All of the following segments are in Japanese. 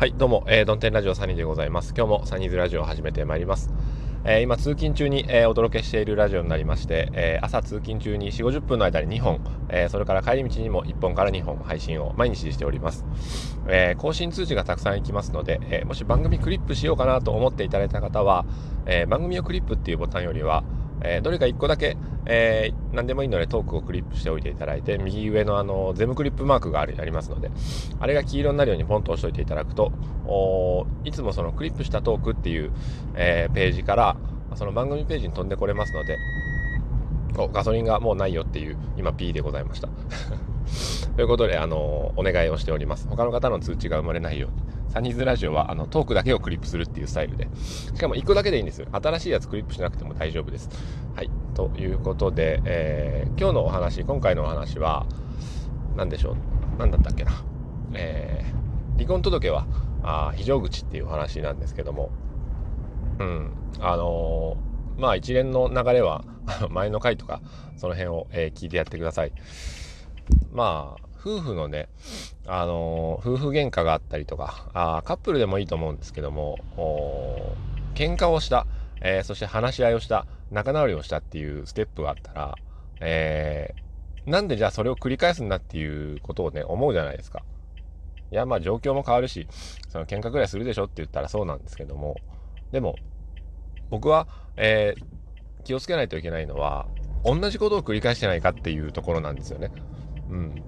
はい、どうも、えー、ドンテンラジオサニーでございます。今日もサニーズラジオを始めてまいります。えー、今、通勤中に、えー、お届けしているラジオになりまして、えー、朝通勤中に4、50分の間に2本、えー、それから帰り道にも1本から2本配信を毎日しております。えー、更新通知がたくさん行きますので、えー、もし番組クリップしようかなと思っていただいた方は、えー、番組をクリップっていうボタンよりは、えー、どれか1個だけ、えー、何でもいいのでトークをクリップしておいていただいて、右上のあの、ゼムクリップマークがあるありますので、あれが黄色になるようにポンと押しておいていただくと、いつもそのクリップしたトークっていう、えー、ページから、その番組ページに飛んでこれますので、おガソリンがもうないよっていう、今 P でございました。ということで、あのお願いをしております。他の方の通知が生まれないように。サニーズラジオはあのトークだけをクリップするっていうスタイルで。しかも1個だけでいいんですよ。新しいやつクリップしなくても大丈夫です。はい。ということで、えー、今日のお話、今回のお話は、何でしょう？何だったっけな？えー、離婚届はあ非常口っていう話なんですけども、うん。あのー、まあ一連の流れは 前の回とか、その辺を、え、聞いてやってください。まあ、夫婦のね、あのー、夫婦喧嘩があったりとか、あカップルでもいいと思うんですけども、喧嘩をした、えー、そして話し合いをした、仲直りをしたっていうステップがあったら、えー、なんでじゃあそれを繰り返すんだっていうことをね、思うじゃないですか。いや、まあ状況も変わるし、その喧嘩ぐらいするでしょって言ったらそうなんですけども、でも、僕は、えー、気をつけないといけないのは、同じことを繰り返してないかっていうところなんですよね。うん。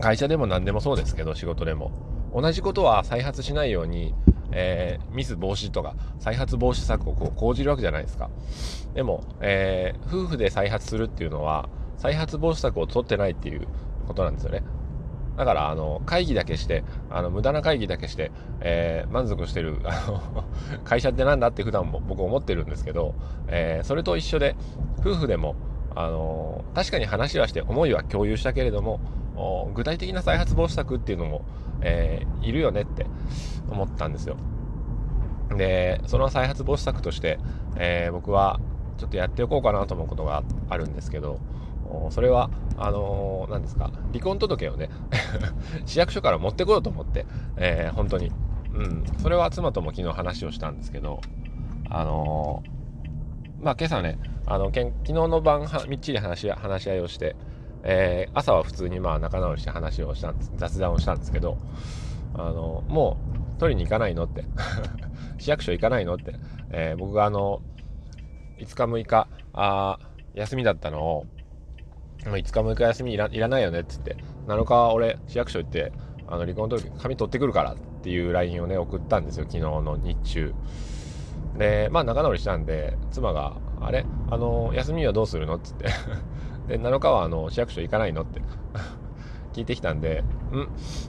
会社でも何でもそうですけど、仕事でも。同じことは再発しないように、えー、ミス防止とか再発防止策をこう講じるわけじゃないですか。でも、えー、夫婦で再発するっていうのは、再発防止策を取ってないっていうことなんですよね。だから、あの、会議だけして、あの、無駄な会議だけして、えー、満足してる、あの、会社ってなんだって普段も僕思ってるんですけど、えー、それと一緒で、夫婦でも、あの、確かに話はして思いは共有したけれども、具体的な再発防止策っていうのも、えー、いるよねって思ったんですよ。で、その再発防止策として、えー、僕はちょっとやっておこうかなと思うことがあるんですけど、それは、あのー、何ですか、離婚届をね、市役所から持ってこようと思って、えー、本当に。うん。それは妻とも昨日話をしたんですけど、あの、まあ今朝ね、あの、昨日の晩みっちり話し話し合いをして、えー、朝は普通にまあ仲直りして話をしたんです雑談をしたんですけどあのもう取りに行かないのって。市役所行かないのって、えー、僕があの5日6日あ休みだったのを5日6日休みいらいらないよねっつって7日俺市役所行ってあの離婚届紙取ってくるからっていう LINE をね送ったんですよ昨日の日中。でまあ仲直りしたんで妻が「あれ？あの休みはどうするの?」っつって で、7日はあの市役所行かないの？って 聞いてきたんで、うん、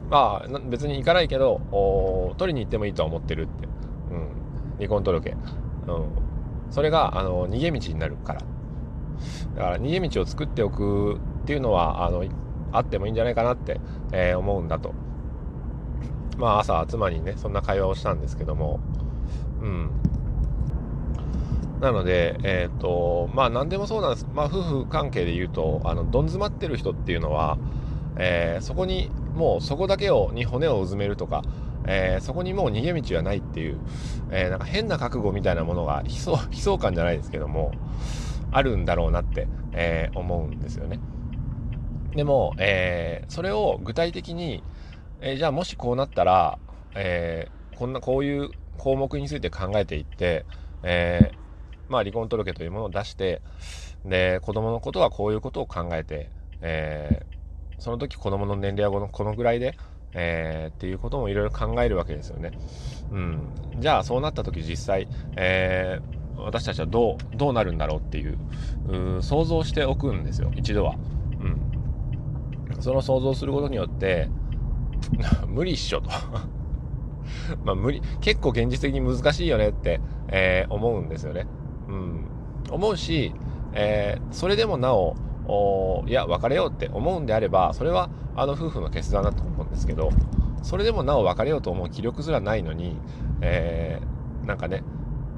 まあ、別に行かないけど、取りに行ってもいいとは思ってるって。うん、離婚届。うん。それが、あの、逃げ道になるから。だから、逃げ道を作っておくっていうのは、あの、あってもいいんじゃないかなって、えー、思うんだと。まあ、朝、妻にね、そんな会話をしたんですけども、うん。なので、えっ、ー、と、まあ何でもそうなんです。まあ夫婦関係で言うと、あの、どん詰まってる人っていうのは、えー、そこに、もうそこだけを、に骨をうずめるとか、えー、そこにもう逃げ道はないっていう、えー、なんか変な覚悟みたいなものが悲壮、悲壮感じゃないですけども、あるんだろうなって、えー、思うんですよね。でも、えー、それを具体的に、えー、じゃあもしこうなったら、えー、こんな、こういう項目について考えていって、えー、まあ、離婚届というものを出して、で、子供のことはこういうことを考えて、えー、その時子供の年齢はこのぐらいで、えー、っていうこともいろいろ考えるわけですよね。うん。じゃあ、そうなった時実際、えー、私たちはどう、どうなるんだろうっていう、う想像しておくんですよ、一度は。うん。その想像することによって、無理っしょと まあ無理、結構現実的に難しいよねって、えー、思うんですよね。うん、思うし、えー、それでもなおいや別れようって思うんであればそれはあの夫婦の決断だと思うんですけどそれでもなお別れようと思う気力すらないのに、えー、なんかね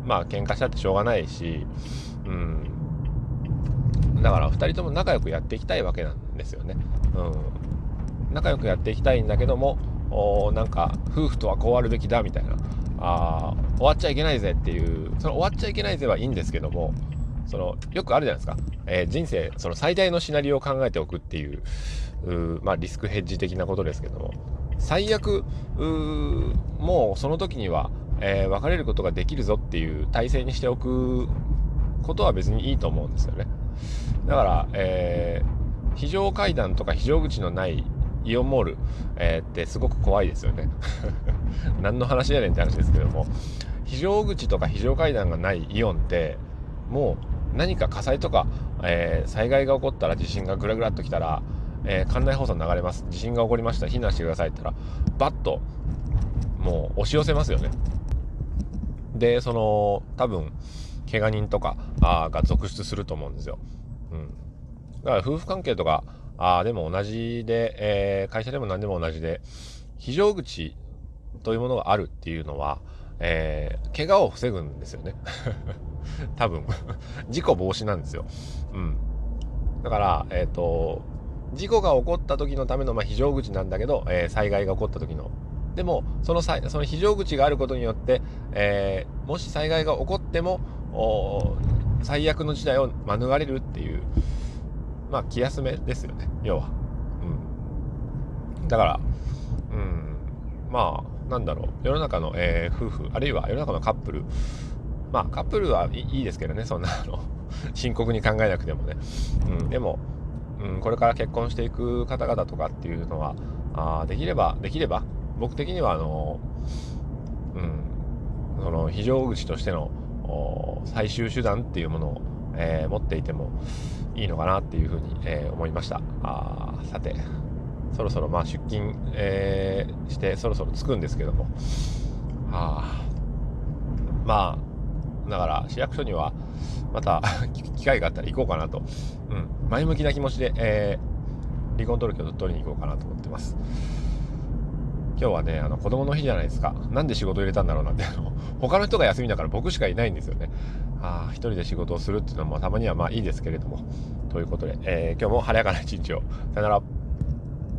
まあ喧嘩したってしょうがないし、うん、だから2人とも仲良くやっていきたいわけなんですよね。うん、仲良くやっていきたいんだけどもおなんか夫婦とはこうあるべきだみたいな。あ終わっちゃいけないぜっていうその終わっちゃいけないぜはいいんですけどもそのよくあるじゃないですか、えー、人生その最大のシナリオを考えておくっていうまあ、リスクヘッジ的なことですけども。最悪もうその時には、えー、別れることができるぞっていう体制にしておくことは別にいいと思うんですよね。だから、えー、非常階段とか非常口のないイオンモール、えー、ってすごく怖いですよね。何の話やねんって話ですけども。非常口とか非常階段がないイオンってもう何か火災とか、えー、災害が起こったら地震がぐらぐらっときたら、えー、館内放送流れます。地震が起こりました。避難してくださいって言ったらバッともう押し寄せますよね。でその多分怪我人とかあが続出すると思うんですよ、うん、だから夫婦関係とかあでも同じで、えー、会社でも何でも同じで非常口というものがあるっていうのは、えー、怪我を防ぐんですよね 多分事故防止なんですよ。うん。だから、えっ、ー、と、事故が起こった時のための、まあ、非常口なんだけど、えー、災害が起こった時の。でも、そのその非常口があることによって、えー、もし災害が起こっても、最悪の事態を免れるっていう、まあ、気休めですよね、要は。うん。だから、うん、まあ、なんだろう、世の中の、えー、夫婦、あるいは世の中のカップル、まあカップルはいいですけどねそんなあの 深刻に考えなくてもね、うん、でも、うん、これから結婚していく方々とかっていうのはあできればできれば僕的にはあの、うん、その非常口としての最終手段っていうものを、えー、持っていてもいいのかなっていうふうに、えー、思いましたあさてそろそろまあ出勤、えー、してそろそろ着くんですけども、はあ、まあだから市役所にはまた 機会があったら行こうかなと、うん、前向きな気持ちで、えー、離婚届を取りに行こうかなと思ってます。今日はね、あの子供の日じゃないですか。なんで仕事入れたんだろうなんて、あの他の人が休みだから僕しかいないんですよね。あ、一人で仕事をするっていうのもたまにはまあいいですけれども。ということで、えー、今日も晴れやかな一日を。さよなら。